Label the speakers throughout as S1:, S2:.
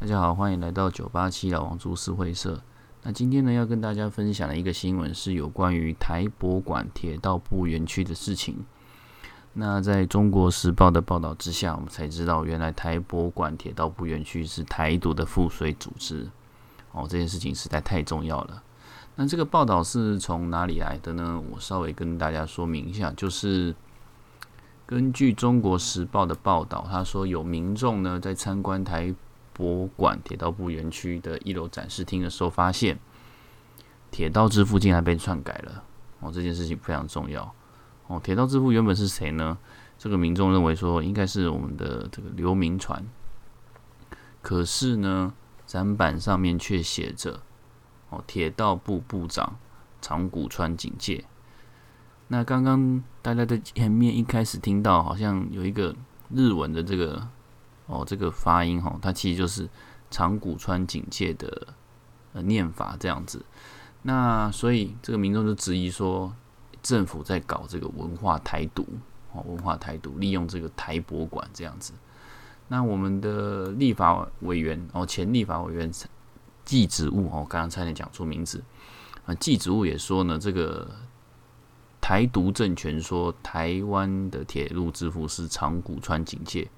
S1: 大家好，欢迎来到九八七老王株式会社。那今天呢，要跟大家分享的一个新闻是有关于台博馆铁道部园区的事情。那在中国时报的报道之下，我们才知道，原来台博馆铁道部园区是台独的赋税组织。哦，这件事情实在太重要了。那这个报道是从哪里来的呢？我稍微跟大家说明一下，就是根据中国时报的报道，他说有民众呢在参观台博馆铁道部园区的一楼展示厅的时候，发现铁道之父竟然被篡改了。哦，这件事情非常重要。哦，铁道之父原本是谁呢？这个民众认为说应该是我们的这个刘铭传，可是呢，展板上面却写着。哦，铁道部部长长谷川警戒。那刚刚大家在前面一开始听到，好像有一个日文的这个哦，这个发音哈，它其实就是长谷川警戒的呃念法这样子。那所以这个民众就质疑说，政府在搞这个文化台独哦，文化台独，利用这个台博馆这样子。那我们的立法委员哦，前立法委员。季子务哦，刚刚差点讲错名字啊。季子务也说呢，这个台独政权说台湾的铁路之父是长谷川警戒，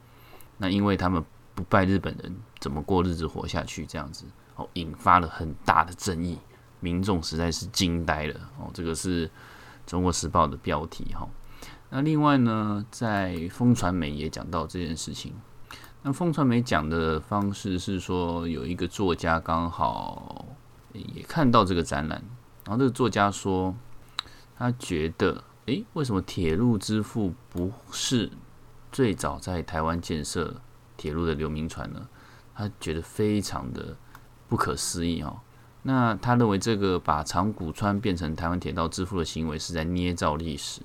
S1: 那因为他们不拜日本人，怎么过日子活下去？这样子哦，引发了很大的争议，民众实在是惊呆了哦。这个是中国时报的标题哈。那另外呢，在风传媒也讲到这件事情。那风传媒讲的方式是说，有一个作家刚好也看到这个展览，然后这个作家说，他觉得，诶，为什么铁路之父不是最早在台湾建设铁路的刘铭传呢？他觉得非常的不可思议哦。那他认为这个把长谷川变成台湾铁道之父的行为是在捏造历史。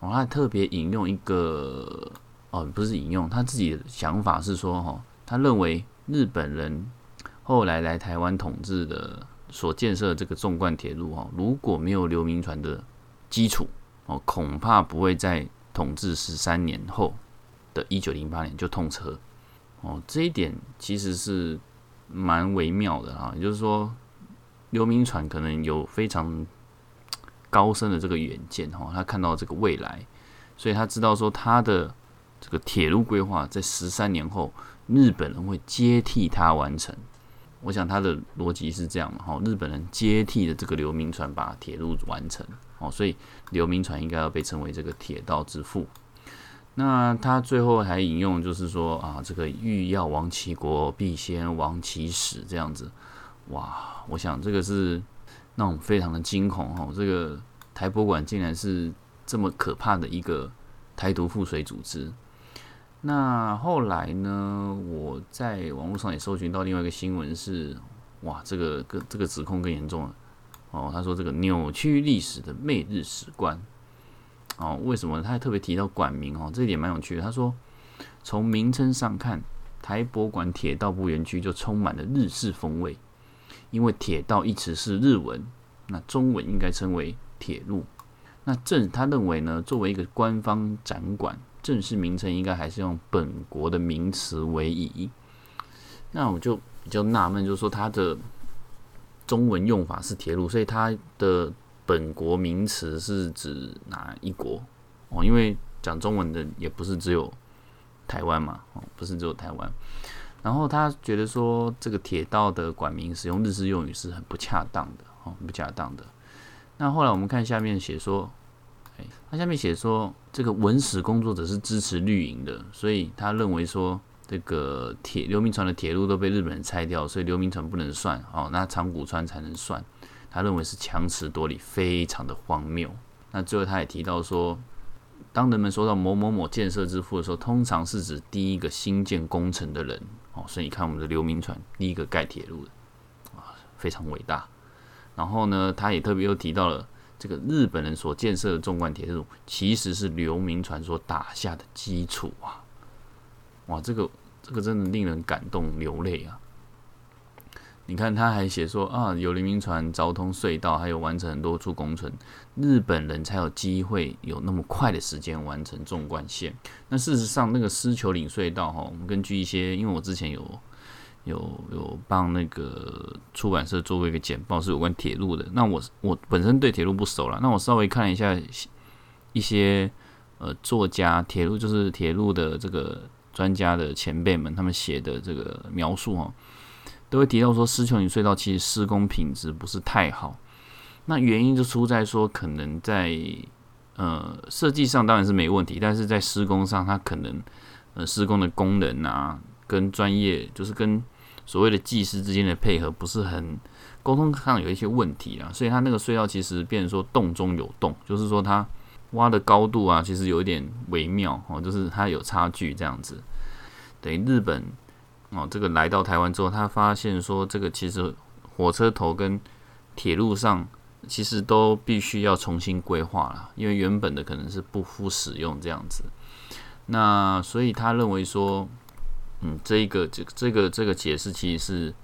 S1: 哦，他特别引用一个。哦，不是引用他自己的想法是说，哈，他认为日本人后来来台湾统治的所建设的这个纵贯铁路，哈，如果没有刘铭传的基础，哦，恐怕不会在统治十三年后的一九零八年就通车。哦，这一点其实是蛮微妙的啊，也就是说，刘铭传可能有非常高深的这个远见，哈，他看到这个未来，所以他知道说他的。这个铁路规划在十三年后，日本人会接替他完成。我想他的逻辑是这样的哈，日本人接替的这个刘铭传把铁路完成哦，所以刘铭传应该要被称为这个铁道之父。那他最后还引用就是说啊，这个欲要亡其国，必先亡其史这样子。哇，我想这个是那种非常的惊恐哈，这个台博馆竟然是这么可怕的一个台独附水组织。那后来呢？我在网络上也搜寻到另外一个新闻是，哇，这个更这个指控更严重了哦。他说这个扭曲历史的媚日史观哦，为什么？他还特别提到馆名哦，这一点蛮有趣的。他说，从名称上看，台博馆铁道部园区就充满了日式风味，因为铁道一词是日文，那中文应该称为铁路。那正他认为呢，作为一个官方展馆。正式名称应该还是用本国的名词为宜。那我就比较纳闷，就是说它的中文用法是铁路，所以它的本国名词是指哪一国？哦，因为讲中文的也不是只有台湾嘛，哦，不是只有台湾。然后他觉得说，这个铁道的管名使用日式用语是很不恰当的，哦，不恰当的。那后来我们看下面写说。哎他下面写说，这个文史工作者是支持绿营的，所以他认为说，这个铁刘铭传的铁路都被日本人拆掉，所以刘铭传不能算哦，那长谷川才能算。他认为是强词夺理，非常的荒谬。那最后他也提到说，当人们说到某某某建设之父的时候，通常是指第一个新建工程的人哦，所以你看我们的刘铭传第一个盖铁路的啊，非常伟大。然后呢，他也特别又提到了。这个日本人所建设的纵贯铁路，其实是刘铭传所打下的基础啊！哇，这个这个真的令人感动流泪啊！你看他还写说啊，有黎明船昭通隧道，还有完成很多处工程，日本人才有机会有那么快的时间完成纵贯线。那事实上，那个狮球岭隧道哈，我们根据一些，因为我之前有有有帮那个出版社做过一个简报，是有关铁路的。那我我本身对铁路不熟了，那我稍微看了一下一些呃作家，铁路就是铁路的这个专家的前辈们，他们写的这个描述哈。都会提到说，狮球岭隧道其实施工品质不是太好。那原因就出在说，可能在呃设计上当然是没问题，但是在施工上，它可能呃施工的工人啊，跟专业就是跟所谓的技师之间的配合不是很沟通上有一些问题啊，所以它那个隧道其实变成说洞中有洞，就是说它挖的高度啊，其实有一点微妙哦，就是它有差距这样子。等于日本。哦，这个来到台湾之后，他发现说，这个其实火车头跟铁路上其实都必须要重新规划了，因为原本的可能是不敷使用这样子。那所以他认为说，嗯，这一个这这个这个解释其实是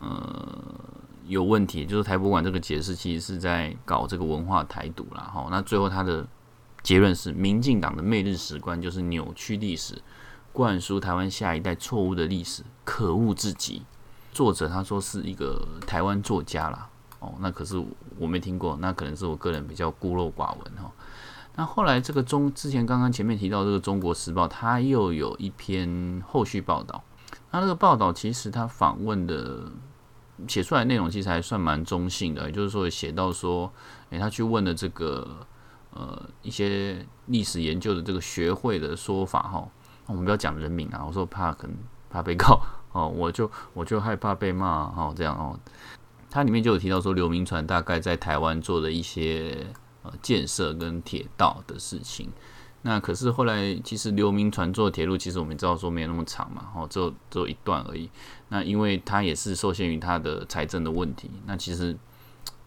S1: 呃有问题，就是台博馆这个解释其实是在搞这个文化台独啦。哈，那最后他的结论是，民进党的媚日史观就是扭曲历史。灌输台湾下一代错误的历史，可恶至极。作者他说是一个台湾作家啦，哦，那可是我没听过，那可能是我个人比较孤陋寡闻哈。那后来这个中之前刚刚前面提到这个《中国时报》，他又有一篇后续报道。那那个报道其实他访问的写出来内容其实还算蛮中性的，也就是说写到说，诶，他去问了这个呃一些历史研究的这个学会的说法哈。我们不要讲人名啊，我说怕可能怕被告 哦，我就我就害怕被骂哦，这样哦。它里面就有提到说，刘铭传大概在台湾做的一些呃建设跟铁道的事情。那可是后来其实刘铭传做铁路，其实我们知道说没有那么长嘛，哦，只有只有一段而已。那因为他也是受限于他的财政的问题，那其实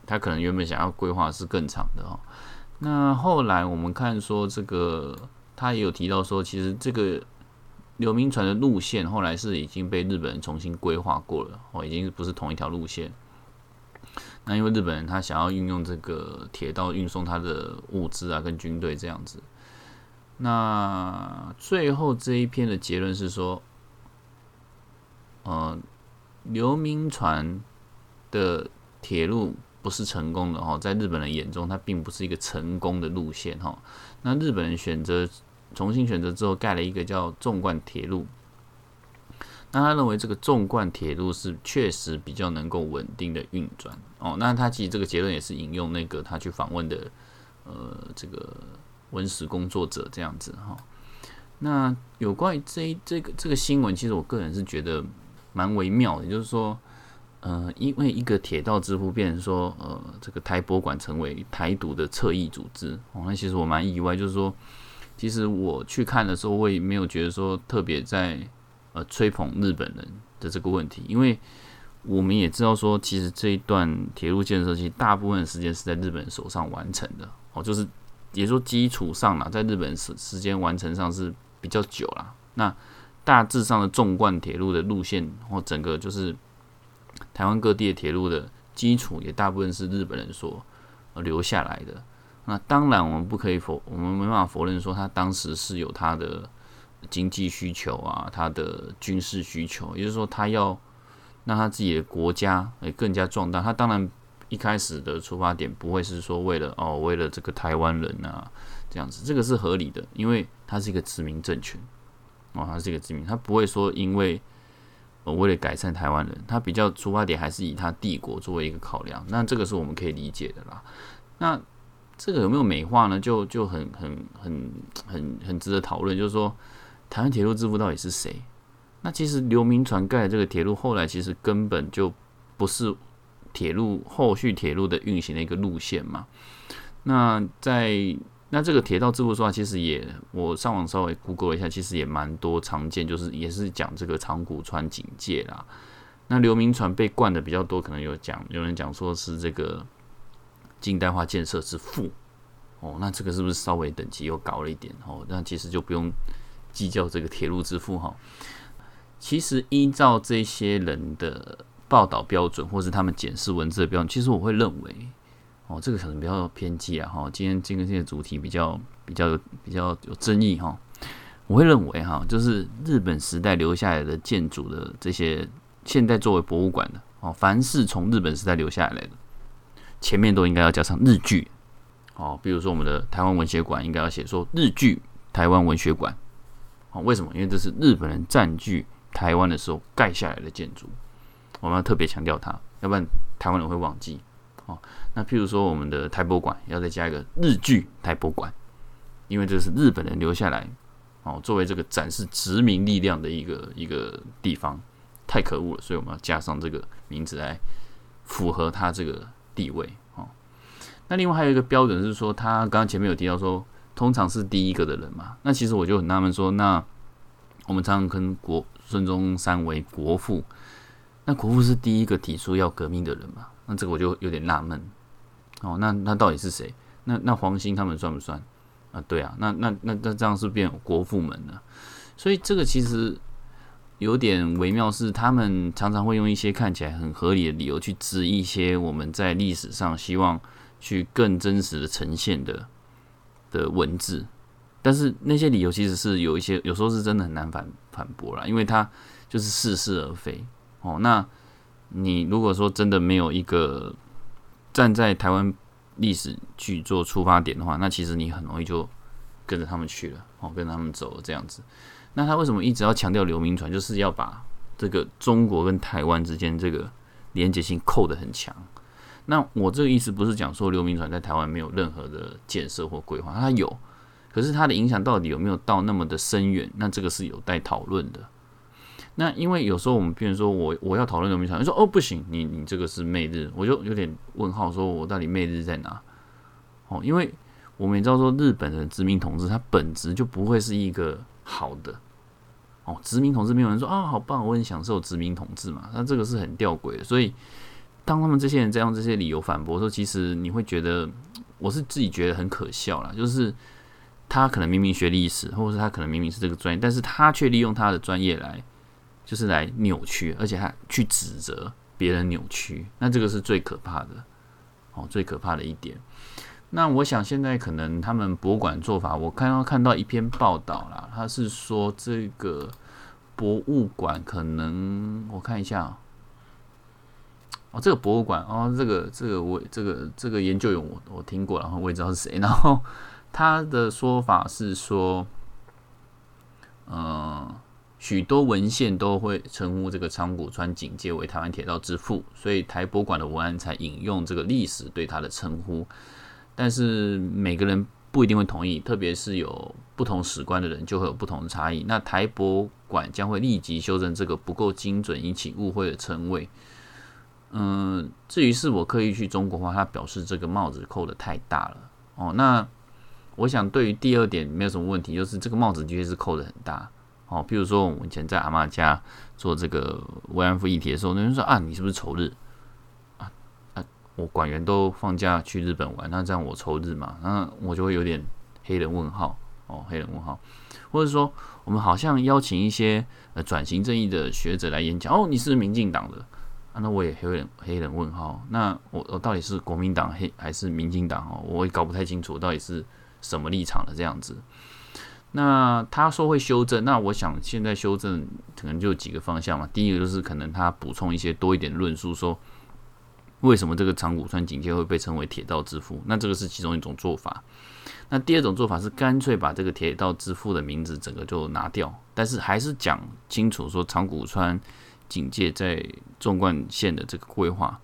S1: 他可能原本想要规划是更长的哦。那后来我们看说这个。他也有提到说，其实这个刘铭传的路线后来是已经被日本人重新规划过了，哦，已经不是同一条路线。那因为日本人他想要运用这个铁道运送他的物资啊，跟军队这样子。那最后这一篇的结论是说，呃，刘铭传的铁路不是成功的哈，在日本人眼中，它并不是一个成功的路线哈。那日本人选择。重新选择之后，盖了一个叫纵贯铁路。那他认为这个纵贯铁路是确实比较能够稳定的运转哦。那他其实这个结论也是引用那个他去访问的呃这个文史工作者这样子哈。那有关于这这个这个新闻，其实我个人是觉得蛮微妙的，就是说呃，因为一个铁道之父变成说呃这个台博馆成为台独的侧翼组织哦，那其实我蛮意外，就是说。其实我去看的时候，我也没有觉得说特别在呃吹捧日本人的这个问题，因为我们也知道说，其实这一段铁路建设其实大部分时间是在日本手上完成的哦，就是也说基础上啦，在日本时时间完成上是比较久啦。那大致上的纵贯铁路的路线或整个就是台湾各地的铁路的基础，也大部分是日本人所留下来的。那当然，我们不可以否，我们没办法否认说他当时是有他的经济需求啊，他的军事需求，也就是说，他要让他自己的国家诶更加壮大。他当然一开始的出发点不会是说为了哦，为了这个台湾人啊这样子，这个是合理的，因为他是一个殖民政权哦，他是一个殖民，他不会说因为为了改善台湾人，他比较出发点还是以他帝国作为一个考量，那这个是我们可以理解的啦。那这个有没有美化呢？就就很很很很很值得讨论。就是说，台湾铁路之父到底是谁？那其实刘铭传盖的这个铁路，后来其实根本就不是铁路后续铁路的运行的一个路线嘛。那在那这个铁道之父说话，其实也我上网稍微 Google 一下，其实也蛮多常见，就是也是讲这个长谷川警戒啦。那刘铭传被灌的比较多，可能有讲有人讲说是这个。近代化建设之父，哦，那这个是不是稍微等级又高了一点？哦，那其实就不用计较这个铁路之父哈。其实依照这些人的报道标准，或是他们检视文字的标准，其实我会认为，哦，这个可能比较偏激啊，哈，今天今天这个主题比较比较比较有争议哈，我会认为哈，就是日本时代留下来的建筑的这些，现在作为博物馆的哦，凡是从日本时代留下来的，前面都应该要加上日剧，哦，比如说我们的台湾文学馆应该要写说日剧台湾文学馆，哦，为什么？因为这是日本人占据台湾的时候盖下来的建筑。我们要特别强调它，要不然台湾人会忘记哦。那譬如说，我们的台博馆要再加一个日剧台博馆，因为这是日本人留下来哦，作为这个展示殖民力量的一个一个地方，太可恶了，所以我们要加上这个名字来符合它这个地位哦。那另外还有一个标准是说，他刚刚前面有提到说，通常是第一个的人嘛。那其实我就很纳闷说，那我们常常跟国孙中山为国父。那国父是第一个提出要革命的人嘛？那这个我就有点纳闷哦。那那到底是谁？那那黄兴他们算不算啊？对啊，那那那那这样是变国父们了。所以这个其实有点微妙，是他们常常会用一些看起来很合理的理由去指一些我们在历史上希望去更真实的呈现的的文字，但是那些理由其实是有一些有时候是真的很难反反驳了，因为它就是似是而非。哦，那你如果说真的没有一个站在台湾历史去做出发点的话，那其实你很容易就跟着他们去了，哦，跟他们走了这样子。那他为什么一直要强调刘铭传，就是要把这个中国跟台湾之间这个连结性扣得很强？那我这个意思不是讲说刘铭传在台湾没有任何的建设或规划，他有，可是他的影响到底有没有到那么的深远？那这个是有待讨论的。那因为有时候我们譬如说我我要讨论农民场，你说哦不行，你你这个是媚日，我就有点问号，说我到底媚日在哪？哦，因为我们也知道说日本的殖民统治，它本质就不会是一个好的。哦，殖民统治没有人说啊好棒，我很享受殖民统治嘛，那这个是很吊诡的。所以当他们这些人在用这些理由反驳的时候，其实你会觉得我是自己觉得很可笑啦，就是他可能明明学历史，或者是他可能明明是这个专业，但是他却利用他的专业来。就是来扭曲，而且还去指责别人扭曲，那这个是最可怕的哦，最可怕的一点。那我想现在可能他们博物馆做法，我看到看到一篇报道啦，他是说这个博物馆可能我看一下哦，这个博物馆哦，这个这个我这个这个研究员我我听过，然后我也知道是谁，然后他的说法是说，嗯。许多文献都会称呼这个长谷川警戒为台湾铁道之父，所以台博馆的文案才引用这个历史对他的称呼。但是每个人不一定会同意，特别是有不同史观的人就会有不同的差异。那台博馆将会立即修正这个不够精准、引起误会的称谓。嗯，至于是我刻意去中国化，他表示这个帽子扣的太大了。哦，那我想对于第二点没有什么问题，就是这个帽子的确是扣的很大。哦，比如说我们以前在阿妈家做这个慰安妇议题的时候，那人说啊，你是不是仇日啊？啊，我馆员都放假去日本玩，那这样我仇日嘛？那我就会有点黑人问号哦，黑人问号，或者说我们好像邀请一些呃转型正义的学者来演讲，哦，你是民进党的啊？那我也黑人黑人问号，那我我到底是国民党黑还是民进党？哦，我也搞不太清楚到底是什么立场的这样子。那他说会修正，那我想现在修正可能就几个方向嘛。第一个就是可能他补充一些多一点论述，说为什么这个长谷川警戒会被称为铁道之父，那这个是其中一种做法。那第二种做法是干脆把这个铁道之父的名字整个就拿掉，但是还是讲清楚说长谷川警戒在纵贯线的这个规划。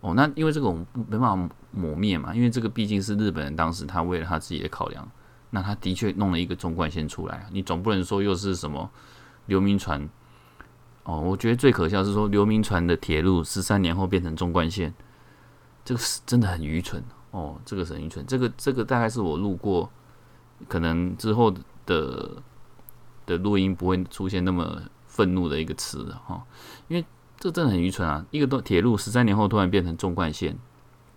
S1: 哦，那因为这个我们没办法抹灭嘛，因为这个毕竟是日本人当时他为了他自己的考量。那他的确弄了一个中冠线出来，你总不能说又是什么刘铭传哦？我觉得最可笑是说刘铭传的铁路十三年后变成中冠线，这个是真的很愚蠢哦，这个是很愚蠢。这个这个大概是我路过，可能之后的的录音不会出现那么愤怒的一个词哈，因为这真的很愚蠢啊！一个都铁路十三年后突然变成中贯线。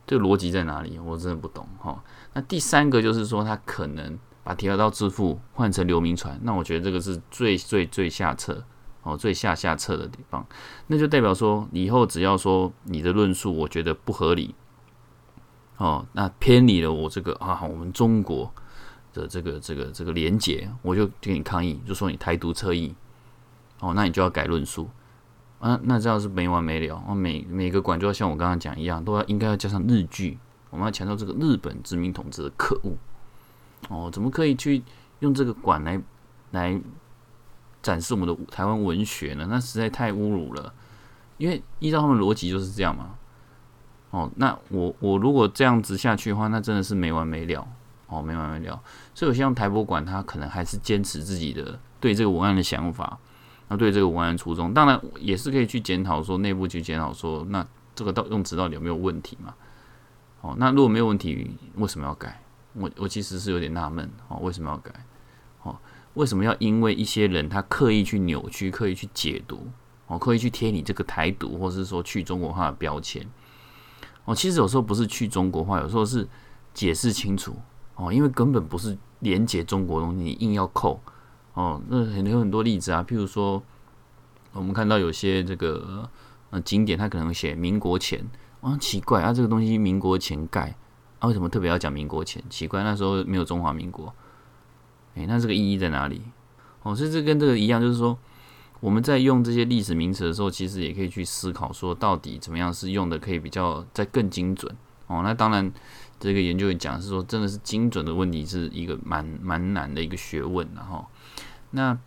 S1: 这个逻辑在哪里？我真的不懂哈。那第三个就是说，他可能把铁道支付换成流民船，那我觉得这个是最最最下策哦，最下下策的地方，那就代表说，以后只要说你的论述我觉得不合理，哦，那偏离了我这个啊，我们中国的这个这个这个连结，我就给你抗议，就说你台独侧翼，哦，那你就要改论述。啊，那这样是没完没了，哦，每每个馆就要像我刚刚讲一样，都要应该要加上日剧，我们要强调这个日本殖民统治的可恶，哦，怎么可以去用这个馆来来？展示我们的台湾文学呢？那实在太侮辱了。因为依照他们逻辑就是这样嘛。哦，那我我如果这样子下去的话，那真的是没完没了。哦，没完没了。所以我希望台博馆他可能还是坚持自己的对这个文案的想法，那对这个文案初衷，当然也是可以去检讨说内部去检讨说，那这个到用词到底有没有问题嘛？哦，那如果没有问题，为什么要改？我我其实是有点纳闷哦，为什么要改？哦。为什么要因为一些人他刻意去扭曲、刻意去解读，哦，刻意去贴你这个台独，或是说去中国化的标签？哦，其实有时候不是去中国化，有时候是解释清楚哦，因为根本不是连接中国东西，你硬要扣哦，那很有很多例子啊，譬如说我们看到有些这个呃景点，它可能写民国前，啊奇怪啊，这个东西民国前盖，啊为什么特别要讲民国前？奇怪，那时候没有中华民国。诶，那这个意义在哪里？哦，所以这跟这个一样，就是说我们在用这些历史名词的时候，其实也可以去思考说，到底怎么样是用的可以比较再更精准哦。那当然，这个研究也讲是说，真的是精准的问题是一个蛮蛮难的一个学问，然后那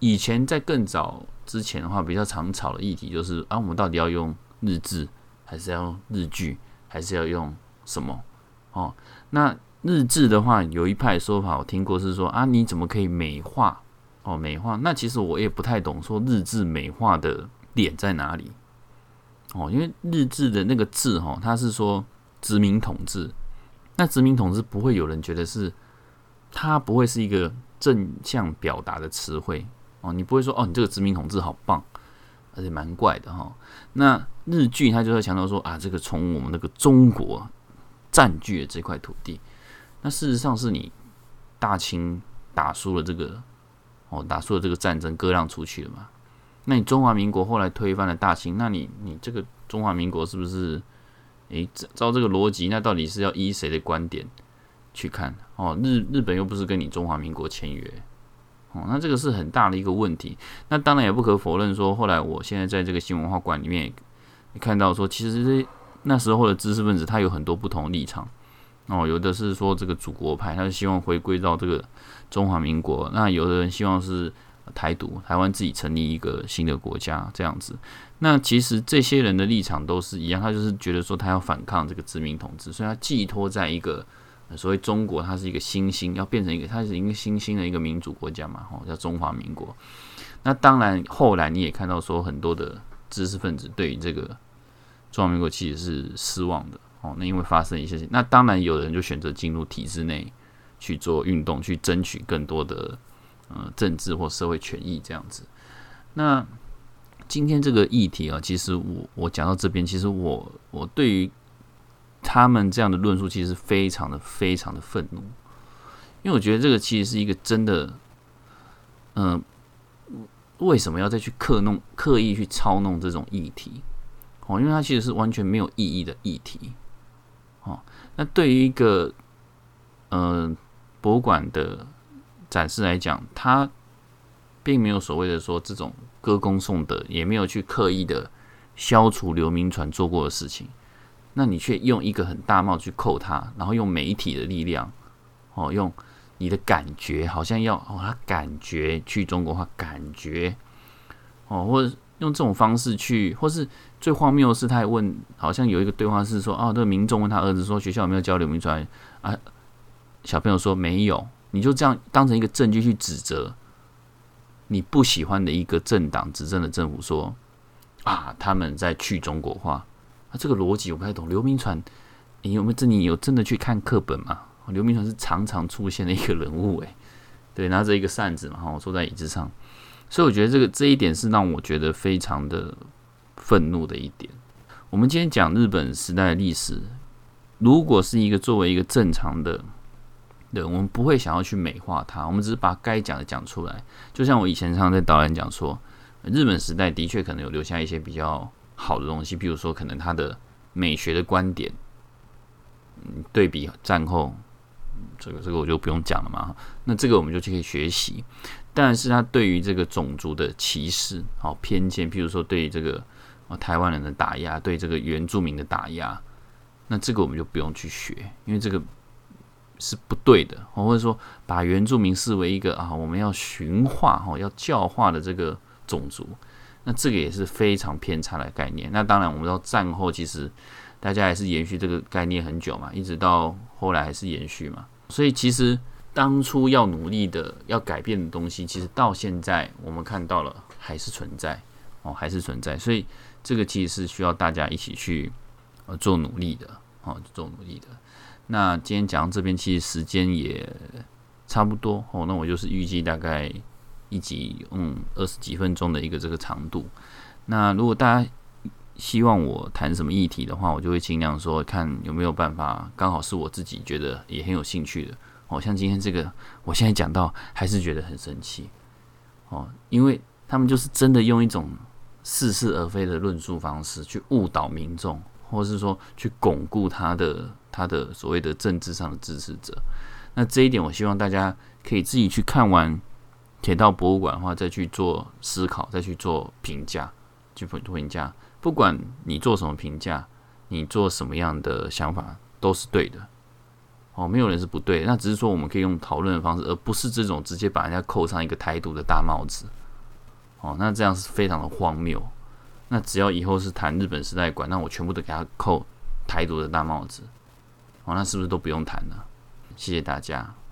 S1: 以前在更早之前的话，比较常吵的议题就是啊，我们到底要用日志，还是要日剧，还是要用什么？哦，那。日志的话，有一派说法我听过是说啊，你怎么可以美化哦？美化那其实我也不太懂，说日志美化的点在哪里哦？因为日志的那个字哈，它是说殖民统治，那殖民统治不会有人觉得是它不会是一个正向表达的词汇哦，你不会说哦，你这个殖民统治好棒，而且蛮怪的哈。那日剧他就会强调说啊，这个从我们那个中国占据了这块土地。那事实上是你大清打输了这个哦，打输了这个战争，割让出去了嘛？那你中华民国后来推翻了大清，那你你这个中华民国是不是？诶，照这个逻辑，那到底是要依谁的观点去看？哦，日日本又不是跟你中华民国签约，哦，那这个是很大的一个问题。那当然也不可否认说，后来我现在在这个新文化馆里面看到说，其实那时候的知识分子他有很多不同立场。哦，有的是说这个祖国派，他是希望回归到这个中华民国；那有的人希望是台独，台湾自己成立一个新的国家这样子。那其实这些人的立场都是一样，他就是觉得说他要反抗这个殖民统治，所以他寄托在一个所谓中国，它是一个新兴，要变成一个它是一个新兴的一个民主国家嘛，哦，叫中华民国。那当然后来你也看到说很多的知识分子对于这个中华民国其实是失望的。哦，那因为发生一些事情，那当然有人就选择进入体制内去做运动，去争取更多的呃政治或社会权益这样子。那今天这个议题啊，其实我我讲到这边，其实我我对于他们这样的论述，其实非常的非常的愤怒，因为我觉得这个其实是一个真的，嗯，为什么要再去刻弄、刻意去操弄这种议题？哦，因为它其实是完全没有意义的议题。哦，那对于一个呃博物馆的展示来讲，它并没有所谓的说这种歌功颂德，也没有去刻意的消除刘铭传做过的事情。那你却用一个很大帽去扣他，然后用媒体的力量，哦，用你的感觉，好像要哦，他感觉去中国化，感觉哦，或者。用这种方式去，或是最荒谬的是，他还问，好像有一个对话是说，哦，这个民众问他儿子说，学校有没有教刘铭传啊？小朋友说没有，你就这样当成一个证据去指责你不喜欢的一个政党执政的政府说啊，他们在去中国化啊，这个逻辑我不太懂。刘铭传，你有没有这你有真的去看课本吗？刘铭传是常常出现的一个人物，诶，对，拿着一个扇子嘛，哈，坐在椅子上。所以我觉得这个这一点是让我觉得非常的愤怒的一点。我们今天讲日本时代的历史，如果是一个作为一个正常的人，我们不会想要去美化它，我们只是把该讲的讲出来。就像我以前常常在导演讲说，日本时代的确可能有留下一些比较好的东西，比如说可能他的美学的观点，嗯，对比战后，这个这个我就不用讲了嘛。那这个我们就去可以学习，但是他对于这个种族的歧视、好偏见，譬如说对这个台湾人的打压，对这个原住民的打压，那这个我们就不用去学，因为这个。是不对的，或者说把原住民视为一个啊，我们要驯化哈，要教化的这个种族，那这个也是非常偏差的概念。那当然，我们知道战后其实大家还是延续这个概念很久嘛，一直到后来还是延续嘛。所以其实当初要努力的、要改变的东西，其实到现在我们看到了还是存在哦，还是存在。所以这个其实是需要大家一起去呃做努力的哦，做努力的。那今天讲到这边，其实时间也差不多哦。那我就是预计大概一集嗯二十几分钟的一个这个长度。那如果大家希望我谈什么议题的话，我就会尽量说看有没有办法，刚好是我自己觉得也很有兴趣的。哦，像今天这个，我现在讲到还是觉得很生气哦，因为他们就是真的用一种似是而非的论述方式去误导民众。或是说去巩固他的他的所谓的政治上的支持者，那这一点我希望大家可以自己去看完铁道博物馆的话，再去做思考，再去做评价，去评评价。不管你做什么评价，你做什么样的想法都是对的。哦，没有人是不对，那只是说我们可以用讨论的方式，而不是这种直接把人家扣上一个台独的大帽子。哦，那这样是非常的荒谬。那只要以后是谈日本时代馆，那我全部都给他扣台独的大帽子，哦，那是不是都不用谈了？谢谢大家。